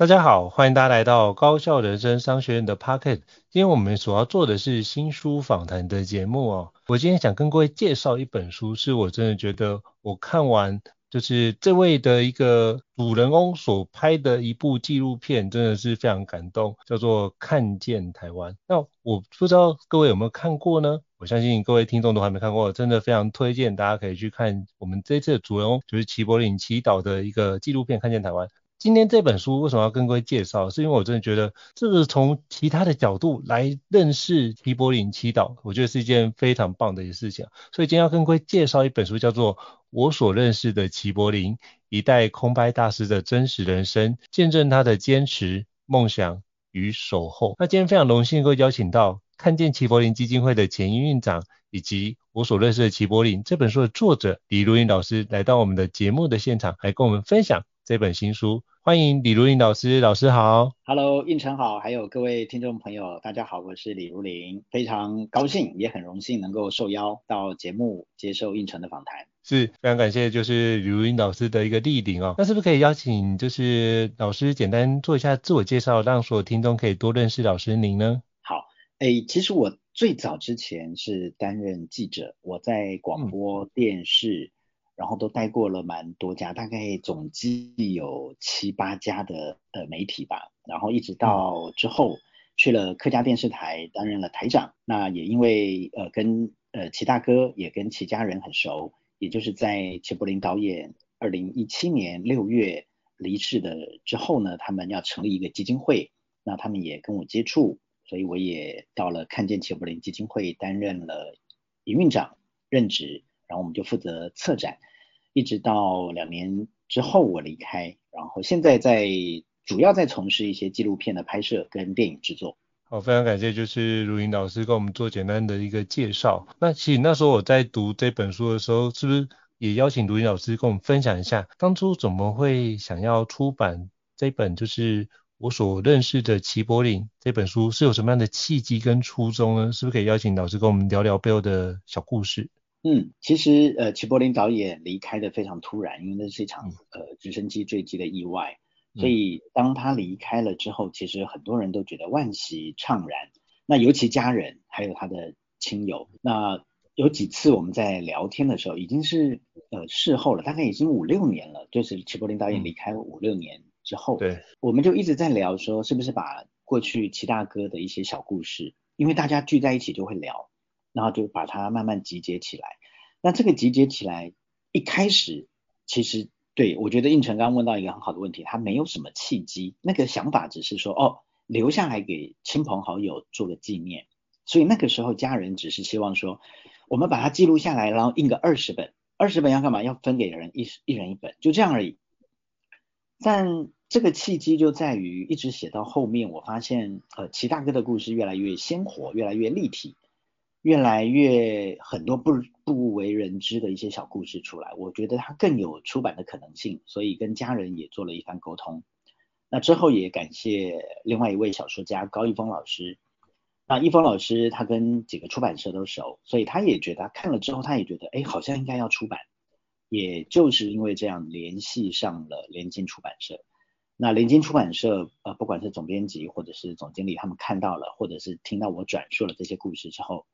大家好，欢迎大家来到高效人生商学院的 Pocket。今天我们所要做的是新书访谈的节目哦。我今天想跟各位介绍一本书，是我真的觉得我看完就是这位的一个主人翁所拍的一部纪录片，真的是非常感动，叫做《看见台湾》。那我不知道各位有没有看过呢？我相信各位听众都还没看过，真的非常推荐大家可以去看我们这次的主人翁，就是齐柏林祈祷的一个纪录片《看见台湾》。今天这本书为什么要跟各位介绍？是因为我真的觉得这个从其他的角度来认识齐柏林祈祷，我觉得是一件非常棒的一件事情。所以今天要跟各位介绍一本书，叫做《我所认识的齐柏林：一代空拍大师的真实人生，见证他的坚持、梦想与守候》。那今天非常荣幸，各位邀请到看见齐柏林基金会的前营运长，以及我所认识的齐柏林这本书的作者李如云老师来到我们的节目的现场，来跟我们分享这本新书。欢迎李如林老师，老师好。Hello，胤丞好，还有各位听众朋友，大家好，我是李如林，非常高兴，也很荣幸能够受邀到节目接受胤丞的访谈。是非常感谢，就是李如林老师的一个莅临哦。那是不是可以邀请，就是老师简单做一下自我介绍，让所有听众可以多认识老师您呢？好，诶，其实我最早之前是担任记者，我在广播电视。嗯然后都待过了蛮多家，大概总计有七八家的呃媒体吧。然后一直到之后去了客家电视台担任了台长。那也因为呃跟呃齐大哥也跟齐家人很熟，也就是在齐柏林导演二零一七年六月离世的之后呢，他们要成立一个基金会，那他们也跟我接触，所以我也到了看见齐柏林基金会担任了营运长任职，然后我们就负责策展。一直到两年之后我离开，然后现在在主要在从事一些纪录片的拍摄跟电影制作。好，非常感谢，就是如云老师跟我们做简单的一个介绍。那其实那时候我在读这本书的时候，是不是也邀请如云老师跟我们分享一下，当初怎么会想要出版这本就是我所认识的齐柏林这本书，是有什么样的契机跟初衷呢？是不是可以邀请老师跟我们聊聊背后的小故事？嗯，其实呃，齐柏林导演离开的非常突然，因为那是一场呃直升机坠机的意外，所以当他离开了之后，其实很多人都觉得惋惜怅然。那尤其家人还有他的亲友，那有几次我们在聊天的时候，已经是呃事后了，大概已经五六年了，就是齐柏林导演离开五六年之后，对，我们就一直在聊说，是不是把过去齐大哥的一些小故事，因为大家聚在一起就会聊。然后就把它慢慢集结起来。那这个集结起来，一开始其实对，我觉得应成刚问到一个很好的问题，他没有什么契机，那个想法只是说哦，留下来给亲朋好友做个纪念。所以那个时候家人只是希望说，我们把它记录下来，然后印个二十本，二十本要干嘛？要分给人一一人一本，就这样而已。但这个契机就在于一直写到后面，我发现呃齐大哥的故事越来越鲜活，越来越立体。越来越很多不不为人知的一些小故事出来，我觉得它更有出版的可能性，所以跟家人也做了一番沟通。那之后也感谢另外一位小说家高一峰老师，那一峰老师他跟几个出版社都熟，所以他也觉得看了之后，他也觉得哎，好像应该要出版。也就是因为这样联系上了联经出版社。那联经出版社呃，不管是总编辑或者是总经理，他们看到了或者是听到我转述了这些故事之后，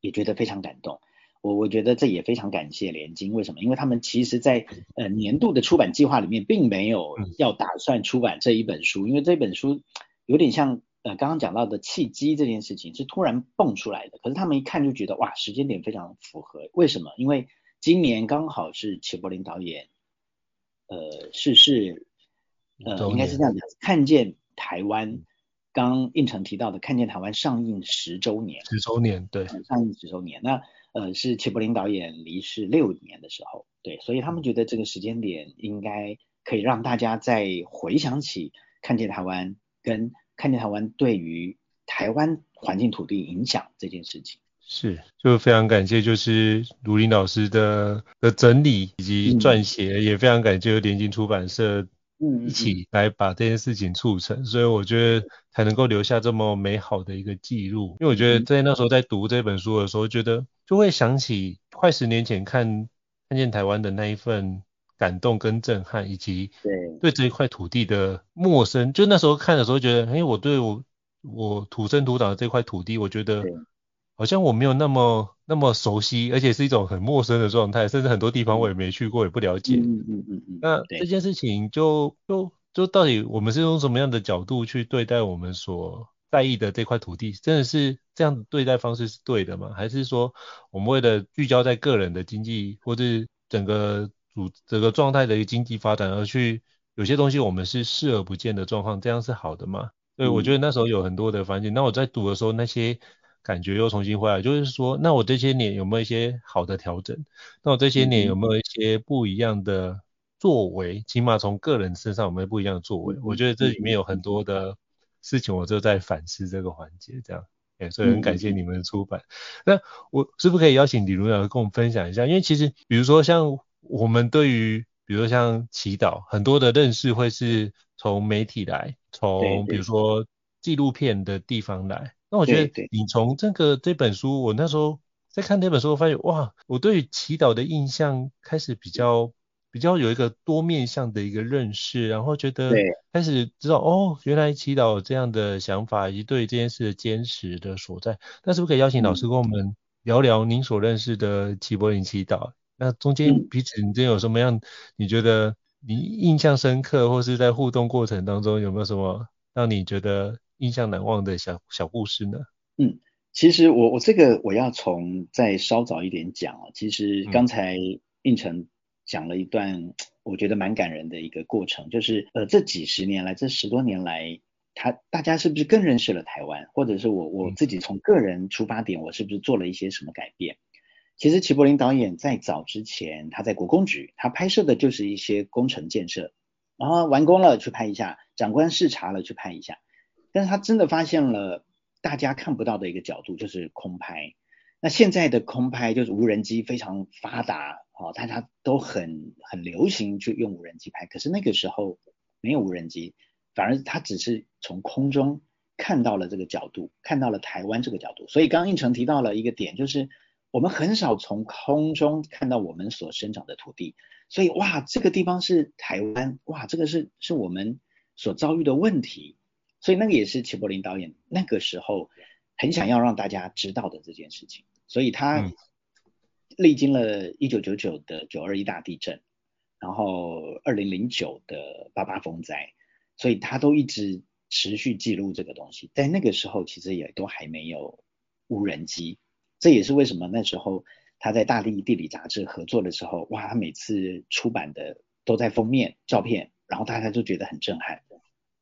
也觉得非常感动。我我觉得这也非常感谢联经，为什么？因为他们其实在呃年度的出版计划里面，并没有要打算出版这一本书，因为这本书有点像。呃，刚刚讲到的契机这件事情是突然蹦出来的，可是他们一看就觉得哇，时间点非常符合。为什么？因为今年刚好是齐柏林导演呃逝世，呃，应该是这样讲，看见台湾，刚应成提到的看见台湾上映十周年，十周年，对，上映十周年。那呃是齐柏林导演离世六年的时候，对，所以他们觉得这个时间点应该可以让大家再回想起看见台湾跟。看见台湾对于台湾环境土地影响这件事情，是就非常感谢，就是卢林老师的的整理以及撰写，嗯、也非常感谢联经出版社一起来把这件事情促成，嗯嗯嗯，所以我觉得才能够留下这么美好的一个记录。因为我觉得在那时候在读这本书的时候，觉得就会想起快十年前看看见台湾的那一份。感动跟震撼，以及对这一块土地的陌生，就那时候看的时候觉得，哎，我对我我土生土长的这块土地，我觉得好像我没有那么那么熟悉，而且是一种很陌生的状态，甚至很多地方我也没去过，也不了解。嗯嗯嗯嗯。那这件事情就就就到底我们是用什么样的角度去对待我们所在意的这块土地？真的是这样的对待方式是对的吗？还是说我们为了聚焦在个人的经济或者整个组整个状态的一个经济发展，而去有些东西我们是视而不见的状况，这样是好的吗？所以我觉得那时候有很多的反省。那我在读的时候，那些感觉又重新回来，就是说，那我这些年有没有一些好的调整？那我这些年有没有一些不一样的作为？起码从个人身上有没有不一样的作为？我觉得这里面有很多的事情，我就在反思这个环节，这样。哎，所以很感谢你们的出版。那我是不是可以邀请李如老师跟我们分享一下？因为其实比如说像。我们对于，比如说像祈祷，很多的认识会是从媒体来，从比如说纪录片的地方来。那我觉得你从这个这本书，我那时候在看这本书，我发现哇，我对于祈祷的印象开始比较比较有一个多面向的一个认识，然后觉得开始知道哦，原来祈祷有这样的想法以及对这件事的坚持的所在。那是不是可以邀请老师跟我们聊聊您所认识的齐柏林祈祷？那中间彼此之间有什么样？你觉得你印象深刻，或是在互动过程当中有没有什么让你觉得印象难忘的小小故事呢？嗯，其实我我这个我要从再稍早一点讲啊。其实刚才应成讲了一段我觉得蛮感人的一个过程，就是呃这几十年来，这十多年来，他大家是不是更认识了台湾？或者是我我自己从个人出发点，我是不是做了一些什么改变？其实齐柏林导演在早之前，他在国工局，他拍摄的就是一些工程建设，然后完工了去拍一下，长官视察了去拍一下，但是他真的发现了大家看不到的一个角度，就是空拍。那现在的空拍就是无人机非常发达，哦，大家都很很流行去用无人机拍，可是那个时候没有无人机，反而他只是从空中看到了这个角度，看到了台湾这个角度。所以刚刚胤丞提到了一个点，就是。我们很少从空中看到我们所生长的土地，所以哇，这个地方是台湾，哇，这个是是我们所遭遇的问题，所以那个也是齐柏林导演那个时候很想要让大家知道的这件事情，所以他历经了一九九九的九二一大地震，然后二零零九的八八风灾，所以他都一直持续记录这个东西，在那个时候其实也都还没有无人机。这也是为什么那时候他在《大地地理》杂志合作的时候，哇，他每次出版的都在封面照片，然后大家就觉得很震撼，啊、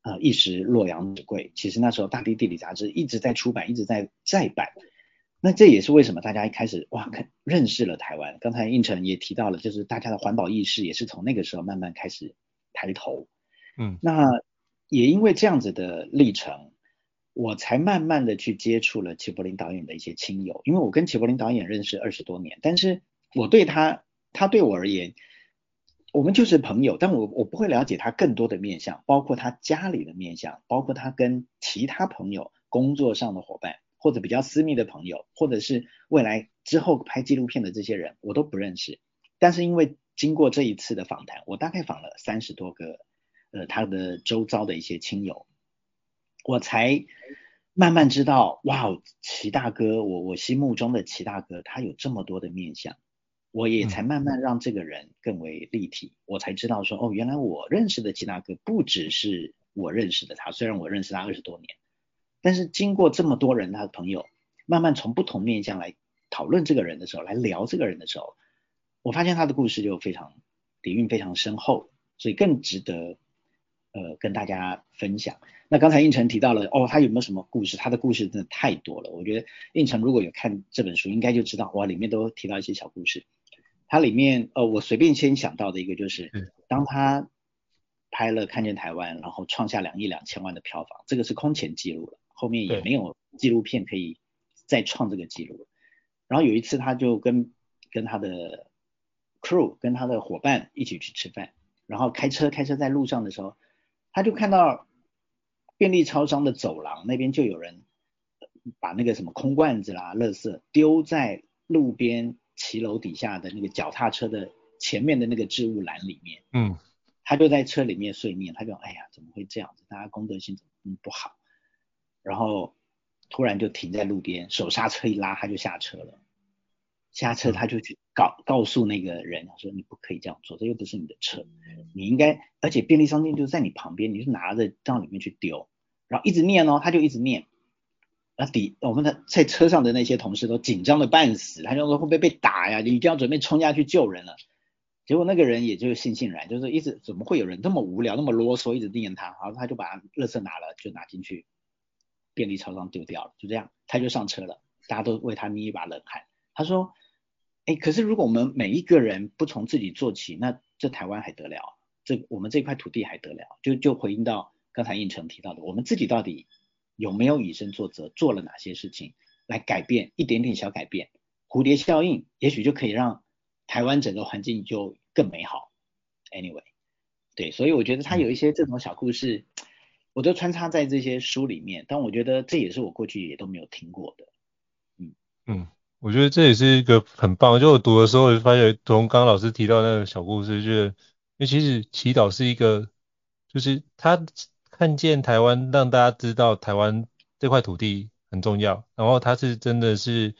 呃，一时洛阳纸贵。其实那时候《大地地理》杂志一直在出版，一直在再版。那这也是为什么大家一开始哇，看认识了台湾。刚才应成也提到了，就是大家的环保意识也是从那个时候慢慢开始抬头。嗯，那也因为这样子的历程。我才慢慢的去接触了齐柏林导演的一些亲友，因为我跟齐柏林导演认识二十多年，但是我对他，他对我而言，我们就是朋友，但我我不会了解他更多的面相，包括他家里的面相，包括他跟其他朋友工作上的伙伴，或者比较私密的朋友，或者是未来之后拍纪录片的这些人，我都不认识。但是因为经过这一次的访谈，我大概访了三十多个，呃，他的周遭的一些亲友，我才慢慢知道，哇，齐大哥，我我心目中的齐大哥，他有这么多的面相。我也才慢慢让这个人更为立体，我才知道说，哦，原来我认识的齐大哥不只是我认识的他，虽然我认识他二十多年，但是经过这么多人他的朋友，慢慢从不同面向来讨论这个人的时候，来聊这个人的时候，我发现他的故事就非常底蕴非常深厚，所以更值得呃跟大家分享。那刚才应成提到了，哦，他有没有什么故事？他的故事真的太多了。我觉得应成如果有看这本书，应该就知道，哇，里面都提到一些小故事。它里面，呃，我随便先想到的一个就是，当他拍了《看见台湾》，然后创下两亿两千万的票房，这个是空前记录了，后面也没有纪录片可以再创这个记录了。然后有一次，他就跟跟他的 crew，跟他的伙伴一起去吃饭，然后开车开车在路上的时候，他就看到便利超商的走廊那边就有人把那个什么空罐子啦、垃圾丢在路边。骑楼底下的那个脚踏车的前面的那个置物篮里面，嗯，他就在车里面碎念，他就哎呀，怎么会这样子？大家公德心怎么不好？然后突然就停在路边，手刹车一拉，他就下车了。下车他就去告告诉那个人，他说你不可以这样做，这又不是你的车，你应该，而且便利商店就在你旁边，你就拿着到里面去丢，然后一直念哦，他就一直念。那底我们的在车上的那些同事都紧张的半死，他就说会不会被打呀？你一定要准备冲下去救人了。结果那个人也就悻悻然，就是一直怎么会有人那么无聊、那么啰嗦，一直念他，然后他就把垃圾拿了，就拿进去便利超商丢掉了，就这样，他就上车了。大家都为他捏一把冷汗。他说：“哎，可是如果我们每一个人不从自己做起，那这台湾还得了？这我们这块土地还得了？”就就回应到刚才应成提到的，我们自己到底。有没有以身作则，做了哪些事情来改变一点点小改变，蝴蝶效应也许就可以让台湾整个环境就更美好。Anyway，对，所以我觉得他有一些这种小故事，我都穿插在这些书里面，但我觉得这也是我过去也都没有听过的。嗯嗯，我觉得这也是一个很棒。就我读的时候，我就发现从刚刚老师提到那个小故事，就是因为其实祈祷是一个，就是他。看见台湾，让大家知道台湾这块土地很重要。然后他是真的是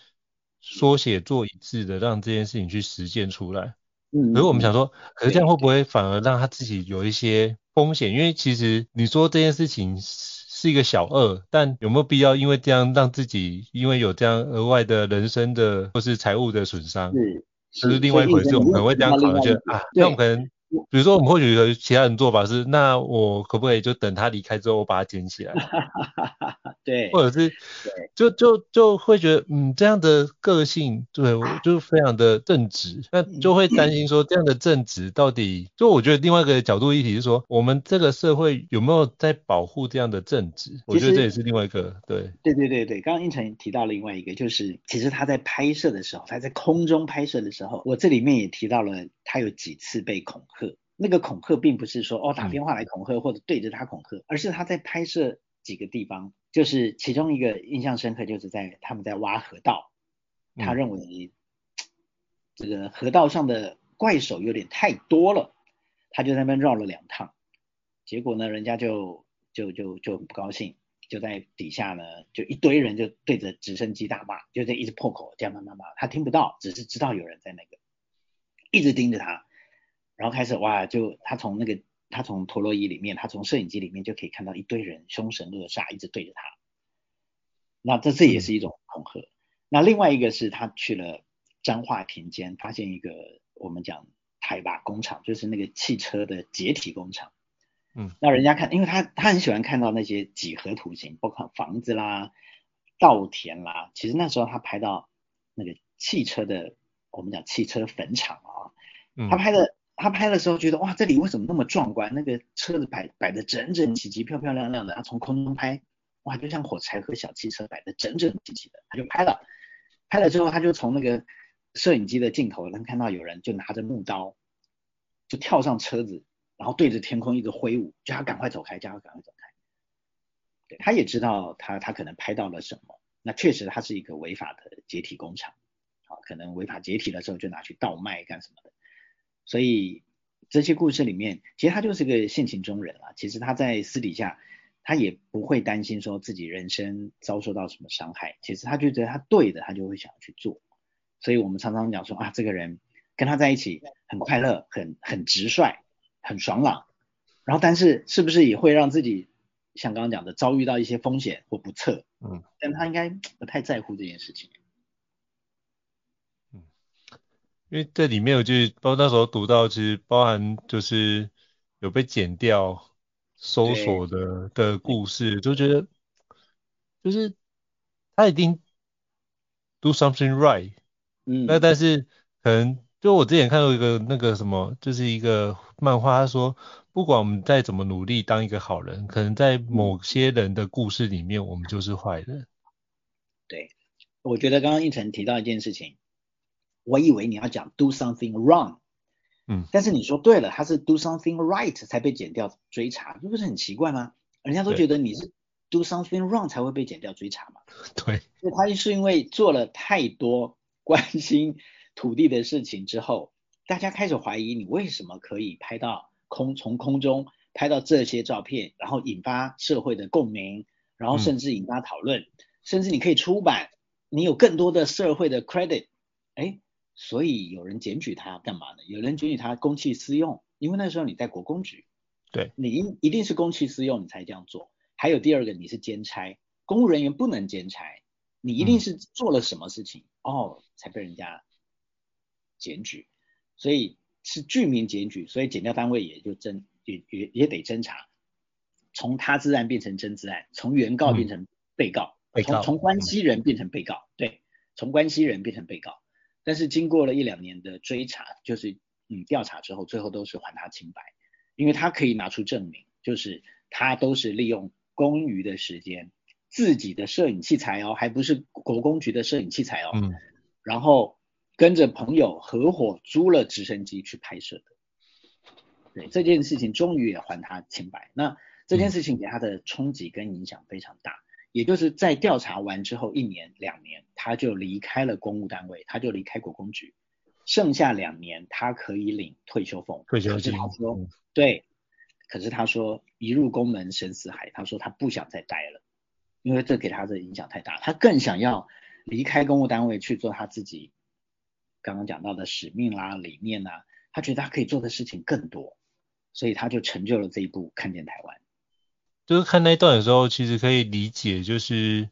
说写做一致的，让这件事情去实践出来。嗯。可是我们想说，可是这样会不会反而让他自己有一些风险？因为其实你说这件事情是一个小恶，但有没有必要因为这样让自己因为有这样额外的人生的或是财务的损伤？是。这是另外一回事。我们可能会这样考虑，就啊，那我们可能。比如说，我们或许有其他人做法是，那我可不可以就等他离开之后，我把它捡起来？对，或者是，就就就会觉得，嗯，这样的个性，对我，就非常的正直，那就会担心说，这样的正直到底，就我觉得另外一个角度议题是说，我们这个社会有没有在保护这样的正直？我觉得这也是另外一个，对，对对对对，刚刚应成提到另外一个，就是其实他在拍摄的时候，他在空中拍摄的时候，我这里面也提到了，他有几次被恐吓。那个恐吓并不是说哦打电话来恐吓或者对着他恐吓，而是他在拍摄几个地方，就是其中一个印象深刻，就是在他们在挖河道，他认为这个河道上的怪手有点太多了，他就在那边绕了两趟，结果呢，人家就就就就很不高兴，就在底下呢，就一堆人就对着直升机大骂，就在一直破口这样骂骂骂，他听不到，只是知道有人在那个一直盯着他。然后开始哇，就他从那个他从陀螺仪里面，他从摄影机里面就可以看到一堆人凶神恶煞，一直对着他。那这这也是一种恐吓。嗯。那另外一个是他去了彰化田间，发现一个我们讲台吧工厂，就是那个汽车的解体工厂。嗯。那人家看，因为他他很喜欢看到那些几何图形，包括房子啦、稻田啦。其实那时候他拍到那个汽车的，我们讲汽车坟场啊，嗯。他拍的。他拍的时候觉得哇，这里为什么那么壮观？那个车子摆摆的整整齐齐、漂漂亮亮的。他从空中拍，哇，就像火柴盒小汽车摆的整整齐齐的。他就拍了，拍了之后，他就从那个摄影机的镜头能看到有人就拿着木刀，就跳上车子，然后对着天空一直挥舞，叫他赶快走开，叫他赶快走开。对，他也知道他他可能拍到了什么。那确实它是一个违法的解体工厂，好，可能违法解体的时候就拿去倒卖干什么的。所以这些故事里面，其实他就是个性情中人啊。其实他在私底下，他也不会担心说自己人生遭受到什么伤害。其实他就觉得他对的，他就会想要去做。所以我们常常讲说啊，这个人跟他在一起很快乐，很很直率，很爽朗。然后，但是是不是也会让自己像刚刚讲的遭遇到一些风险或不测？嗯，但他应该不太在乎这件事情。嗯，因为这里面我就包括那时候读到，其实包含就是有被剪掉、搜索的的故事，就觉得就是他一定 do something right。嗯，那但是可能就我之前看到一个那个什么，就是一个漫画，他说不管我们再怎么努力当一个好人，可能在某些人的故事里面，我们就是坏人。对，我觉得刚刚胤丞提到一件事情，我以为你要讲 do something wrong，嗯，但是你说对了，他是 do something right 才被剪掉追查，这不是很奇怪吗？人家都觉得你是 do something wrong 才会被剪掉追查嘛。对，所以他是因为做了太多。关心土地的事情之后，大家开始怀疑你为什么可以拍到空，从空中拍到这些照片，然后引发社会的共鸣，然后甚至引发讨论，嗯、甚至你可以出版，你有更多的社会的 credit，哎，所以有人检举他干嘛呢？有人检举他公器私用，因为那时候你在国公局，对，你一一定是公器私用你才这样做。还有第二个，你是兼差，公务人员不能兼差。你一定是做了什么事情、嗯、哦，才被人家检举，所以是居民检举，所以检调单位也就侦也也也得侦查，从他自案变成真自案，从原告变成被告，从、嗯、从关系人变成被告，嗯、对，从关系人变成被告，但是经过了一两年的追查，就是嗯调查之后，最后都是还他清白，因为他可以拿出证明，就是他都是利用公余的时间。自己的摄影器材哦，还不是国公局的摄影器材哦。嗯。然后跟着朋友合伙租了直升机去拍摄的。对，这件事情终于也还他清白。那这件事情给他的冲击跟影响非常大。嗯。也就是在调查完之后一年两年，他就离开了公务单位，他就离开国公局。剩下两年他可以领退休俸。退休金。可是他说，嗯。对。可是他说一入宫门深似海，他说他不想再待了。因为这给他的影响太大，他更想要离开公务单位去做他自己刚刚讲到的使命啦、理念啦，他觉得他可以做的事情更多，所以他就成就了这一部《看见台湾》。就是看那一段的时候，其实可以理解，就是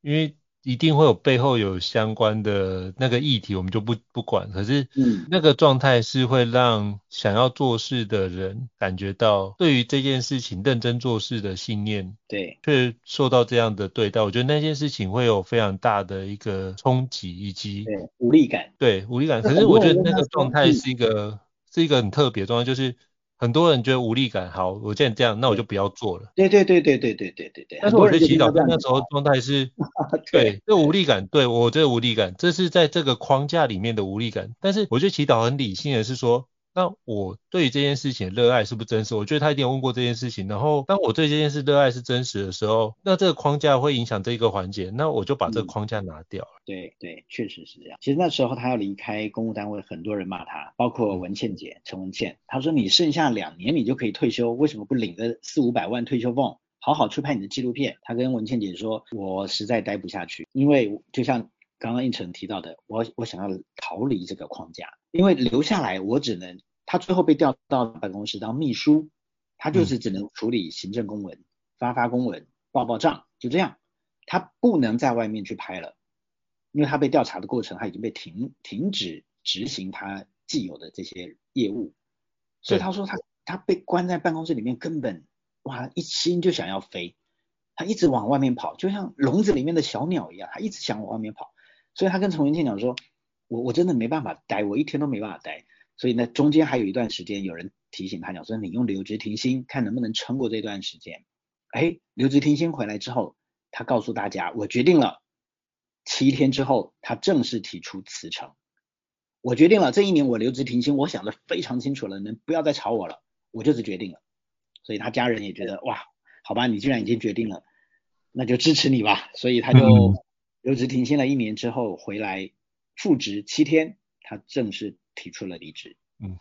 因为。一定会有背后有相关的那个议题，我们就不不管。可是，嗯，那个状态是会让想要做事的人感觉到，对于这件事情认真做事的信念，对，却受到这样的对待。我觉得那件事情会有非常大的一个冲击，以及对无力感，对无力感。可是我觉得那个状态是一个是一个很特别的状态，就是。很多人觉得无力感，好，我既然这样，那我就不要做了。对对对对对对对对对。但是我觉得祈祷在那时候状态是，对，这无力感，对我这个无力感，这是在这个框架里面的无力感。但是我觉得祈祷很理性的是说。那我对于这件事情的热爱是不是真实？我觉得他一定有问过这件事情。然后，当我对这件事热爱是真实的时候，那这个框架会影响这一个环节，那我就把这个框架拿掉了。嗯、对对，确实是这样。其实那时候他要离开公务单位，很多人骂他，包括文倩姐陈文倩，他说你剩下两年你就可以退休，为什么不领个四五百万退休俸，好好去拍你的纪录片？他跟文倩姐说，我实在待不下去，因为就像刚刚应成提到的，我我想要逃离这个框架。因为留下来，我只能他最后被调到办公室当秘书，他就是只能处理行政公文、发发公文、报报账，就这样，他不能在外面去拍了，因为他被调查的过程，他已经被停停止执行他既有的这些业务，所以他说他他被关在办公室里面，根本哇一心就想要飞，他一直往外面跑，就像笼子里面的小鸟一样，他一直想往外面跑，所以他跟陈文茜讲说。我我真的没办法待，我一天都没办法待，所以呢，中间还有一段时间，有人提醒他讲说，你用留职停薪，看能不能撑过这段时间。哎，留职停薪回来之后，他告诉大家，我决定了。七天之后，他正式提出辞呈。我决定了，这一年我留职停薪，我想的非常清楚了，能不要再吵我了，我就是决定了。所以他家人也觉得，哇，好吧，你既然已经决定了，那就支持你吧。所以他就留职停薪了一年之后回来复职七天，他正式提出了离职。嗯，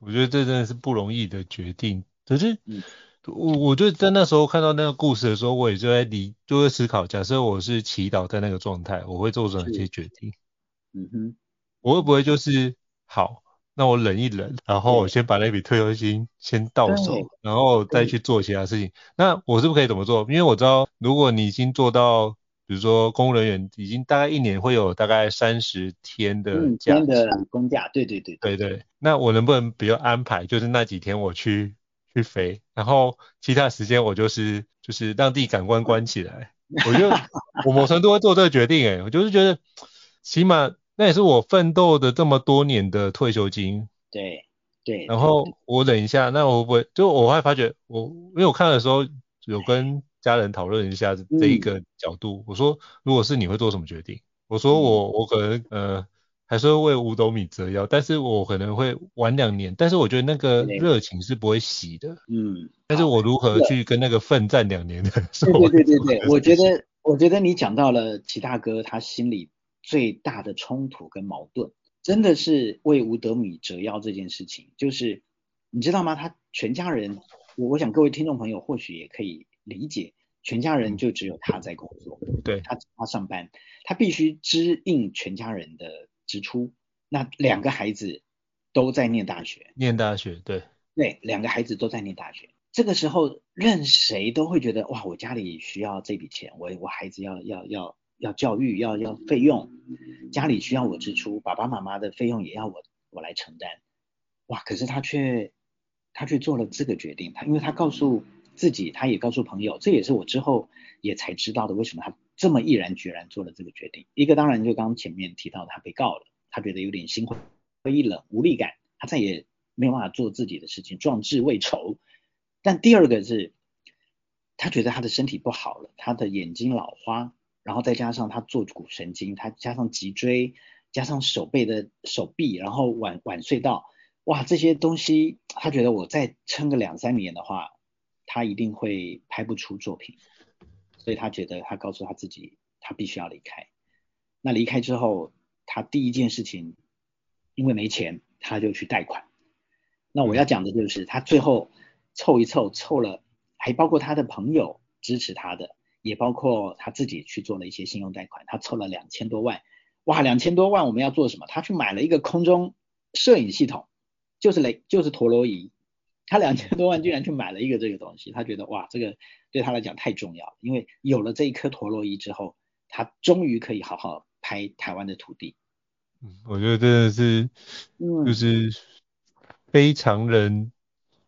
我觉得这真的是不容易的决定。可是，嗯，我我就在那时候看到那个故事的时候，我也就在理，就会思考，假设我是祈祷在那个状态，我会做出哪些决定？嗯哼，我会不会就是好？那我忍一忍，然后我先把那笔退休金先到手，然后再去做其他事情。那我是不是可以怎么做？因为我知道，如果你已经做到，比如说公务人员，已经大概一年会有大概三十天的假，天的公假，对对对对对。那我能不能比如安排，就是那几天我去去飞，然后其他时间我就是就是让自己感官关起来。我就我某程度会做这个决定，诶，我就是觉得起码。那也是我奋斗的这么多年的退休金，对对。然后我忍一下，那我不会，就我会发觉，我因为我看的时候有跟家人讨论一下这一个角度，嗯、我说如果是你会做什么决定？我说我我可能呃还是会为五斗米折腰，但是我可能会晚两年，但是我觉得那个热情是不会熄的，嗯。但是我如何去跟那个奋战两年的？对对对对对，我觉得我觉得你讲到了齐大哥他心里。最大的冲突跟矛盾，真的是为五斗米折腰这件事情，就是你知道吗？他全家人，我我想各位听众朋友或许也可以理解，全家人就只有他在工作，对，他他上班，他必须支应全家人的支出。那两个孩子都在念大学，念大学，对，对，两个孩子都在念大学。这个时候，任谁都会觉得，哇，我家里需要这笔钱，我我孩子要要要。要教育，要要费用，家里需要我支出，爸爸妈妈的费用也要我我来承担。哇！可是他却他却做了这个决定，他因为他告诉自己，他也告诉朋友，这也是我之后也才知道的，为什么他这么毅然决然做了这个决定。一个当然就刚前面提到他被告了，他觉得有点心灰意冷、无力感，他再也没有办法做自己的事情，壮志未酬。但第二个是，他觉得他的身体不好了，他的眼睛老花。然后再加上他坐骨神经，他加上脊椎，加上手背的手臂，然后晚晚睡到，哇，这些东西，他觉得我再撑个两三年的话，他一定会拍不出作品，所以他觉得他告诉他自己，他必须要离开。那离开之后，他第一件事情，因为没钱，他就去贷款。那我要讲的就是，他最后凑一凑，凑了，还包括他的朋友支持他的。也包括他自己去做了一些信用贷款，他凑了两千多万，哇，两千多万我们要做什么？他去买了一个空中摄影系统，就是雷，就是陀螺仪，他两千多万居然去买了一个这个东西，他觉得哇，这个对他来讲太重要了，因为有了这一颗陀螺仪之后，他终于可以好好拍台湾的土地。嗯，我觉得真的是，就是非常人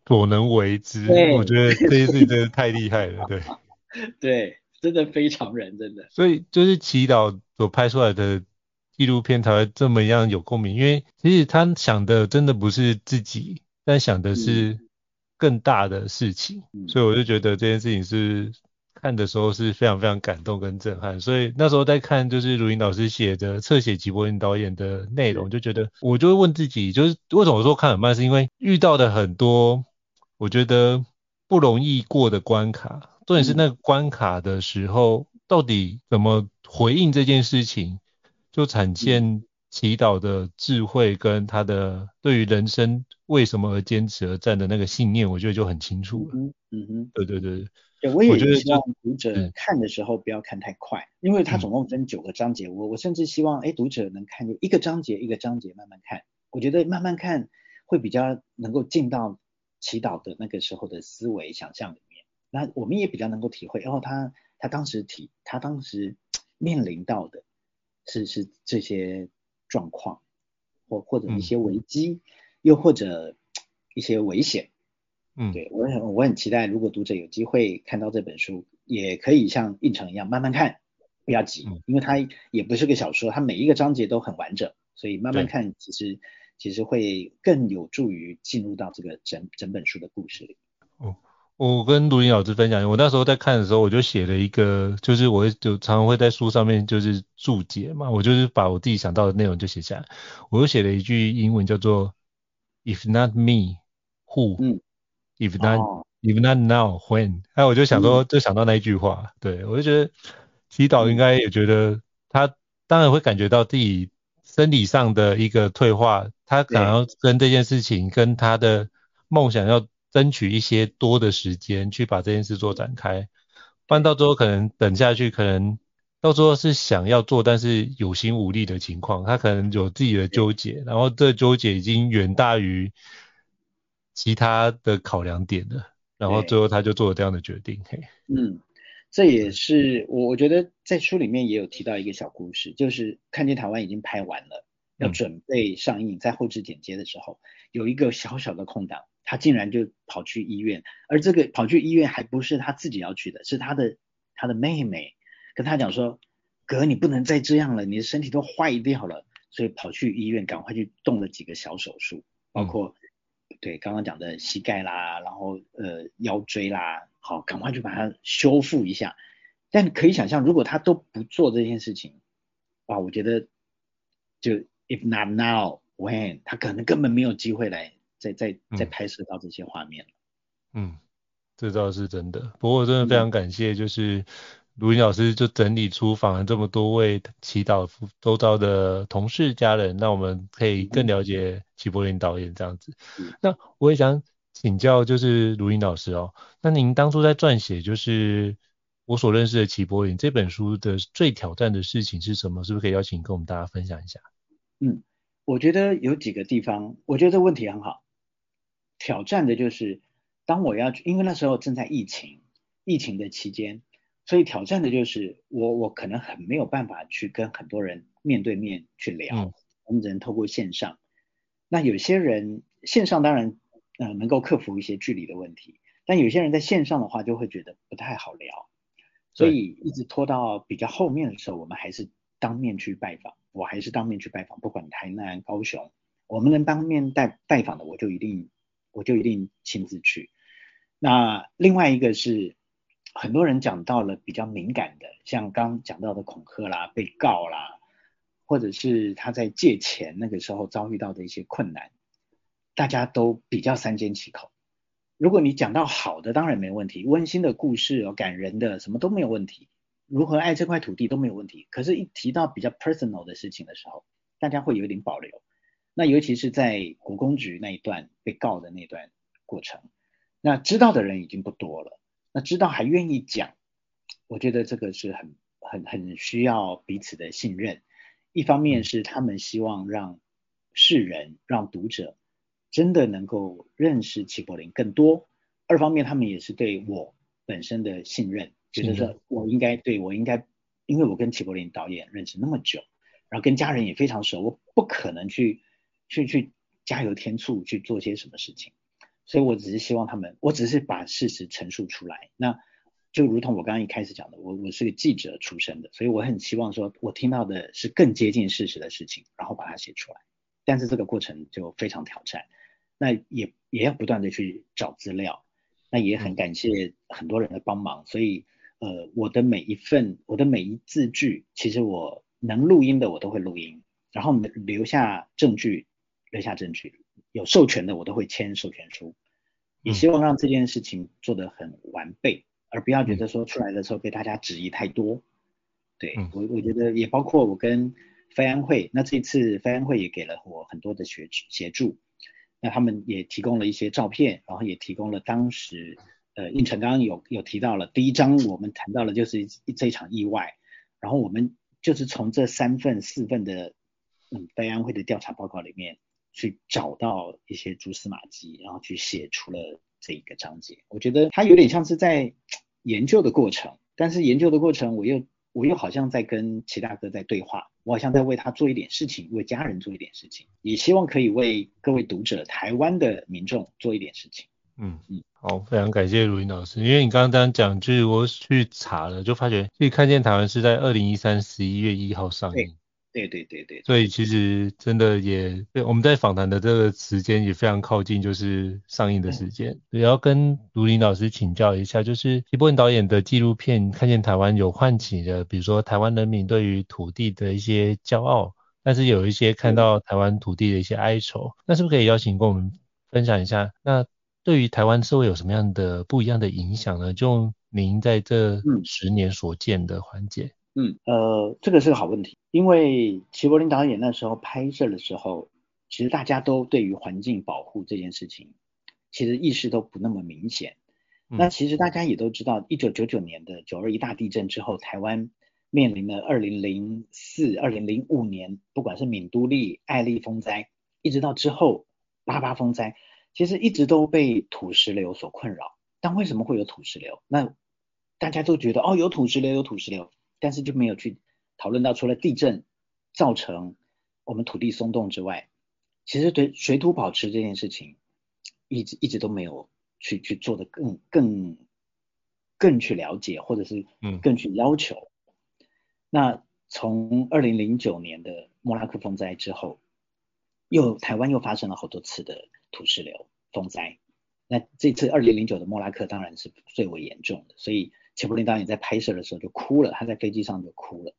所能为之，嗯、我觉得这件事情真的太厉害了，对，对。真的非常人，真的。所以就是祈祷所拍出来的纪录片才会这么样有共鸣，因为其实他想的真的不是自己，但想的是更大的事情。嗯、所以我就觉得这件事情是看的时候是非常非常感动跟震撼。所以那时候在看就是如云老师写的侧写齐柏林导演的内容，就觉得我就会问自己，就是为什么说看很慢，是因为遇到的很多我觉得不容易过的关卡。重点是那个关卡的时候，到底怎么回应这件事情，就产现祈祷的智慧跟他的对于人生为什么而坚持而战的那个信念，我觉得就很清楚了。嗯嗯哼，对对对。对，我也希望读者看的时候不要看太快，嗯、因为它总共分九个章节，我我甚至希望哎读者能看一个章节一个章节慢慢看，我觉得慢慢看会比较能够进到祈祷的那个时候的思维想象里面。那我们也比较能够体会，然后他他当时体他当时面临到的是是这些状况，或或者一些危机，嗯、又或者一些危险。嗯，对我很我很期待，如果读者有机会看到这本书，也可以像应城一样慢慢看，不要急，嗯、因为它也不是个小说，它每一个章节都很完整，所以慢慢看其实其实会更有助于进入到这个整整本书的故事里。哦。我跟卢云老师分享，我那时候在看的时候，我就写了一个，就是我就常常会在书上面就是注解嘛，我就是把我自己想到的内容就写下来。我就写了一句英文叫做 "If not me, who?、嗯、If not,、哦、if not now, when?" 哎，我就想说，就想到那一句话，嗯、对我就觉得祈祷应该也觉得他当然会感觉到自己生理上的一个退化，他想要跟这件事情跟他的梦想要争取一些多的时间去把这件事做展开，不然到最后可能等下去，可能到最后是想要做，但是有心无力的情况，他可能有自己的纠结，然后这纠结已经远大于其他的考量点了，然后最后他就做了这样的决定。嘿，嗯，这也是我我觉得在书里面也有提到一个小故事，就是看见台湾已经拍完了，要准备上映，在后置剪接的时候，有一个小小的空档。他竟然就跑去医院，而这个跑去医院还不是他自己要去的，是他的他的妹妹跟他讲说，哥，你不能再这样了，你的身体都坏掉了，所以跑去医院赶快去动了几个小手术，包括、嗯、对刚刚讲的膝盖啦，然后呃腰椎啦，好，赶快去把它修复一下。但可以想象，如果他都不做这件事情，哇，我觉得就 if not now when，他可能根本没有机会来。在在在拍摄到这些画面嗯，嗯，这倒是真的。不过我真的非常感谢，就是卢云老师就整理出访了这么多位祈祷周遭的同事家人，让我们可以更了解齐柏林导演这样子。嗯、那我也想请教，就是卢云老师哦，那您当初在撰写就是我所认识的齐柏林这本书的最挑战的事情是什么？是不是可以邀请跟我们大家分享一下？嗯，我觉得有几个地方，我觉得这个问题很好。挑战的就是，当我要去，因为那时候正在疫情，疫情的期间，所以挑战的就是我我可能很没有办法去跟很多人面对面去聊，嗯、我们只能透过线上。那有些人线上当然呃能够克服一些距离的问题，但有些人在线上的话就会觉得不太好聊，所以一直拖到比较后面的时候，我们还是当面去拜访，我还是当面去拜访，不管台南、高雄，我们能当面带拜访的，我就一定。我就一定亲自去。那另外一个是，很多人讲到了比较敏感的，像刚讲到的恐吓啦、被告啦，或者是他在借钱那个时候遭遇到的一些困难，大家都比较三缄其口。如果你讲到好的，当然没问题，温馨的故事哦，感人的什么都没有问题，如何爱这块土地都没有问题。可是，一提到比较 personal 的事情的时候，大家会有点保留。那尤其是在国公局那一段被告的那段过程，那知道的人已经不多了。那知道还愿意讲，我觉得这个是很很很需要彼此的信任。一方面是他们希望让世人、让读者真的能够认识齐柏林更多；二方面他们也是对我本身的信任，觉得说我应该对我应该，因为我跟齐柏林导演认识那么久，然后跟家人也非常熟，我不可能去。去去加油添醋去做些什么事情，所以我只是希望他们，我只是把事实陈述出来。那就如同我刚刚一开始讲的，我我是个记者出身的，所以我很希望说，我听到的是更接近事实的事情，然后把它写出来。但是这个过程就非常挑战，那也也要不断的去找资料，那也很感谢很多人的帮忙。所以呃，我的每一份，我的每一字句，其实我能录音的我都会录音，然后留下证据。留下证据，有授权的我都会签授权书，也希望让这件事情做得很完备，而不要觉得说出来的时候被大家质疑太多。对，我我觉得也包括我跟飞安会，那这次飞安会也给了我很多的协协助，那他们也提供了一些照片，然后也提供了当时呃应成刚刚有有提到了第一章我们谈到了就是这一场意外，然后我们就是从这三份四份的嗯飞安会的调查报告里面。去找到一些蛛丝马迹，然后去写出了这一个章节。我觉得它有点像是在研究的过程，但是研究的过程，我又我又好像在跟齐大哥在对话，我好像在为他做一点事情，为家人做一点事情，也希望可以为各位读者、台湾的民众做一点事情。嗯嗯，好，非常感谢卢云老师，因为你刚刚讲，就是我去查了，就发觉可以看见台湾是在二零一三十一月一号上映。对对对对，所以其实真的也，我们在访谈的这个时间也非常靠近，就是上映的时间。也要跟卢林老师请教一下，就是齐柏林导演的纪录片，看见台湾有唤起的，比如说台湾人民对于土地的一些骄傲，但是有一些看到台湾土地的一些哀愁。那是不是可以邀请跟我们分享一下？那对于台湾社会有什么样的不一样的影响呢？就您在这十年所见的环节。嗯，呃，这个是个好问题，因为齐柏林导演那时候拍摄的时候，其实大家都对于环境保护这件事情，其实意识都不那么明显。嗯、那其实大家也都知道，一九九九年的九二一大地震之后，台湾面临了二零零四、二零零五年，不管是闽都力、爱丽风灾，一直到之后八八风灾，其实一直都被土石流所困扰。但为什么会有土石流？那大家都觉得哦，有土石流，有土石流，但是就没有去讨论到，除了地震造成我们土地松动之外，其实对水土保持这件事情，一直一直都没有去去做的更更更去了解，或者是更去要求。嗯、那从二零零九年的莫拉克风灾之后，又台湾又发生了好多次的土石流风灾。那这次二零零九的莫拉克当然是最为严重的，所以。齐柏林导演在拍摄的时候就哭了，他在飞机上就哭了。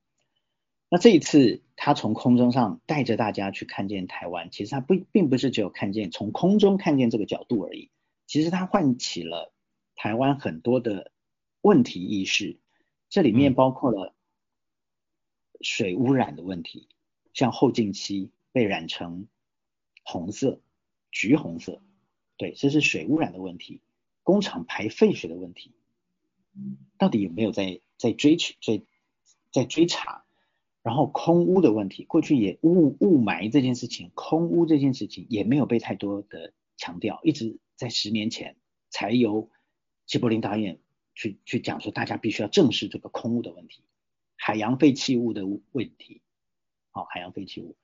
那这一次他从空中上带着大家去看见台湾，其实他不并不是只有看见从空中看见这个角度而已，其实他唤起了台湾很多的问题意识，这里面包括了水污染的问题，像后劲溪被染成红色、橘红色，对，这是水污染的问题，工厂排废水的问题。到底有没有在在追取、在在追查？然后空污的问题，过去也雾雾霾这件事情，空污这件事情也没有被太多的强调，一直在十年前才由齐柏林导演去去讲说，大家必须要正视这个空污的问题，海洋废弃物的问题。好，海洋废弃物。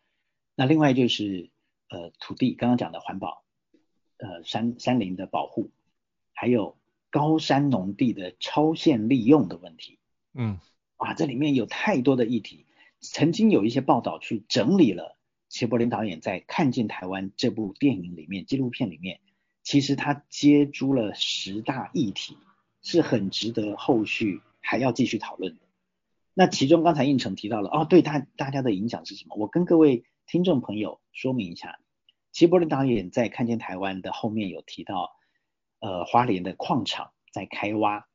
那另外就是呃土地，刚刚讲的环保，呃山山林的保护，还有。高山农地的超限利用的问题，嗯，啊，这里面有太多的议题。曾经有一些报道去整理了齐柏林导演在《看见台湾》这部电影里面、纪录片里面，其实他接触了十大议题，是很值得后续还要继续讨论的。那其中刚才应成提到了，哦，对大大家的影响是什么？我跟各位听众朋友说明一下，齐柏林导演在《看见台湾》的后面有提到。呃，花莲的矿场在开挖，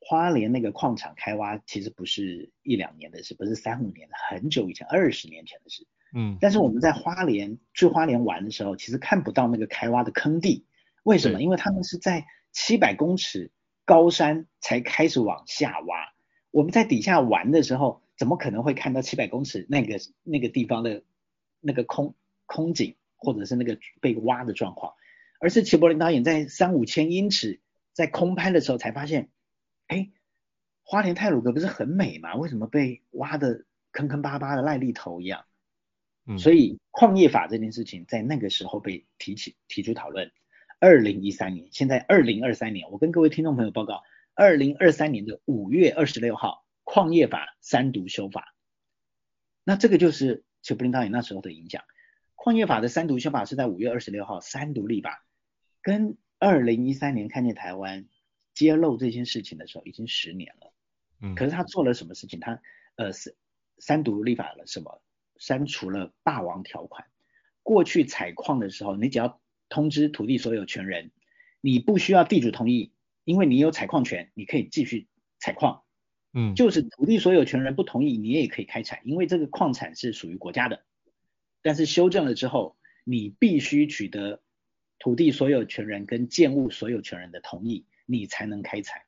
花莲那个矿场开挖其实不是一两年的事，不是三五年的，很久以前，二十年前的事。嗯，但是我们在花莲去花莲玩的时候，其实看不到那个开挖的坑地，为什么？因为他们是在七百公尺高山才开始往下挖，我们在底下玩的时候，怎么可能会看到七百公尺那个那个地方的那个空空景，或者是那个被挖的状况？而是齐柏林导演在三五千英尺在空拍的时候才发现，哎，花莲泰鲁阁不是很美吗？为什么被挖的坑坑巴巴的癞痢头一样？嗯，所以矿业法这件事情在那个时候被提起提出讨论。二零一三年，现在二零二三年，我跟各位听众朋友报告，二零二三年的五月二十六号，矿业法三读修法。那这个就是齐柏林导演那时候的影响。矿业法的三读修法是在五月二十六号三读立法。跟二零一三年看见台湾揭露这件事情的时候，已经十年了。嗯，可是他做了什么事情？他呃三三读立法了什么？删除了霸王条款。过去采矿的时候，你只要通知土地所有权人，你不需要地主同意，因为你有采矿权，你可以继续采矿。嗯，就是土地所有权人不同意，你也可以开采，因为这个矿产是属于国家的。但是修正了之后，你必须取得。土地所有权人跟建物所有权人的同意，你才能开采，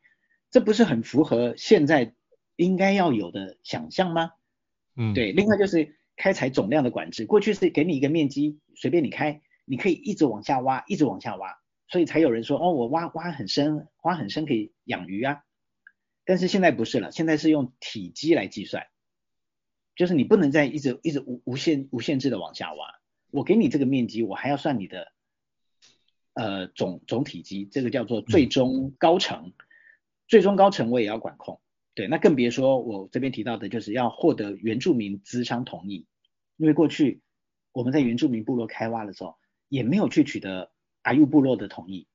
这不是很符合现在应该要有的想象吗？嗯，对。另外就是开采总量的管制，过去是给你一个面积，随便你开，你可以一直往下挖，一直往下挖，所以才有人说，哦，我挖挖很深，挖很深可以养鱼啊。但是现在不是了，现在是用体积来计算，就是你不能再一直一直无无限无限制的往下挖，我给你这个面积，我还要算你的。呃，总总体积，这个叫做最终高层，嗯、最终高层我也要管控。对，那更别说我这边提到的，就是要获得原住民资商同意，因为过去我们在原住民部落开挖的时候，也没有去取得阿育部落的同意，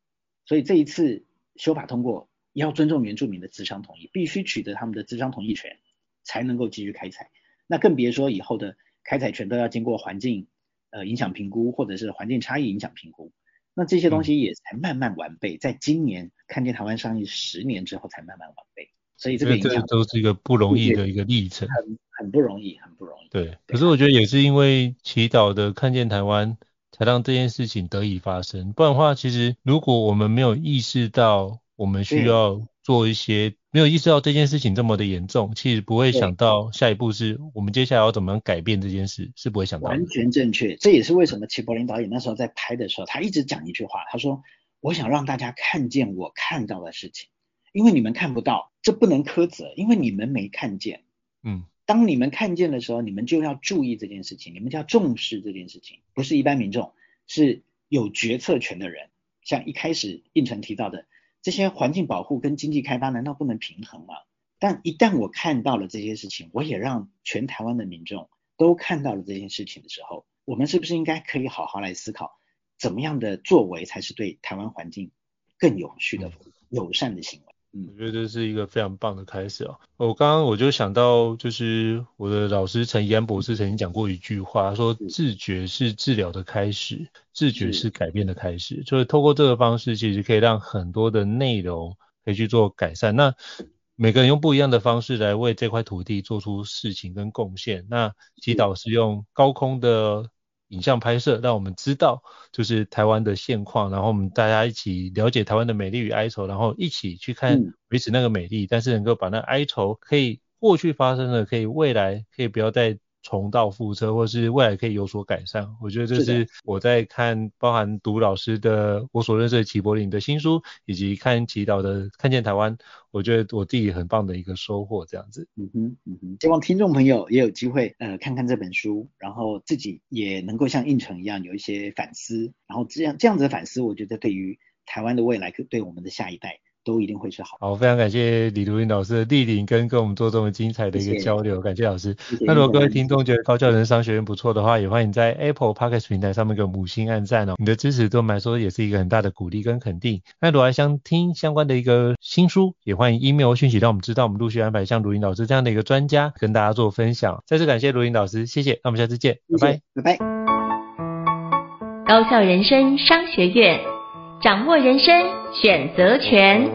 所以这一次修法通过，要尊重原住民的资商同意，必须取得他们的资商同意权，才能够继续开采。那更别说以后的开采权都要经过环境呃影响评估，或者是环境差异影响评估。那这些东西也才慢慢完备，在今年看见台湾上映十年之后才慢慢完备，所以这个影响都是一个不容易的一个历程，很很不容易，很不容易。对，对可是我觉得也是因为祈祷的看见台湾，才让这件事情得以发生。不然的话，其实如果我们没有意识到我们需要做一些，没有意识到这件事情这么的严重，其实不会想到下一步是我们接下来要怎么样改变这件事，是不会想到。完全正确，这也是为什么齐柏林导演那时候在拍的时候，他一直讲一句话，他说：“我想让大家看见我看到的事情。”因为你们看不到，这不能苛责，因为你们没看见。嗯，当你们看见的时候，你们就要注意这件事情，你们就要重视这件事情。不是一般民众，是有决策权的人。像一开始胤丞提到的，这些环境保护跟经济开发难道不能平衡吗？但一旦我看到了这些事情，我也让全台湾的民众都看到了这件事情的时候，我们是不是应该可以好好来思考，怎么样的作为才是对台湾环境更有序的、友善的行为？嗯，我觉得这是一个非常棒的开始哦。我刚刚我就想到，就是我的老师陈怡安博士曾经讲过一句话，他说自觉是治疗的开始，自觉是改变的开始。就是透过这个方式，其实可以让很多的内容可以去做改善。那每个人用不一样的方式来为这块土地做出事情跟贡献。那祈祷是用高空的。影像拍摄，让我们知道就是台湾的现况，然后我们大家一起了解台湾的美丽与哀愁，然后一起去看维持那个美丽，嗯、但是能够把那哀愁可以过去发生的，可以未来可以不要再。重蹈覆辙，或是未来可以有所改善，我觉得这是我在看，包含读老师的我所认识的齐柏林的新书，以及看祈祷的看见台湾，我觉得我自己很棒的一个收获，这样子。嗯哼，嗯哼，希望听众朋友也有机会呃看看这本书，然后自己也能够像应成一样有一些反思，然后这样这样子的反思，我觉得对于台湾的未来，对我们的下一代。都一定会是好。好，非常感谢李如云老师的莅临跟跟我们做这么精彩的一个交流，谢谢感谢老师。谢谢，那如果各位听众觉得高教人商学院不错的话，也欢迎在 Apple Podcast 平台上面给我们五星按赞哦。你的支持对我们来说也是一个很大的鼓励跟肯定。那如果还想听相关的一个新书，也欢迎 email 讯息让我们知道，我们陆续安排像如云老师这样的一个专家跟大家做分享。再次感谢如云老师，谢谢。那我们下次见，谢谢拜拜。拜拜。高校人生商学院。掌握人生选择权。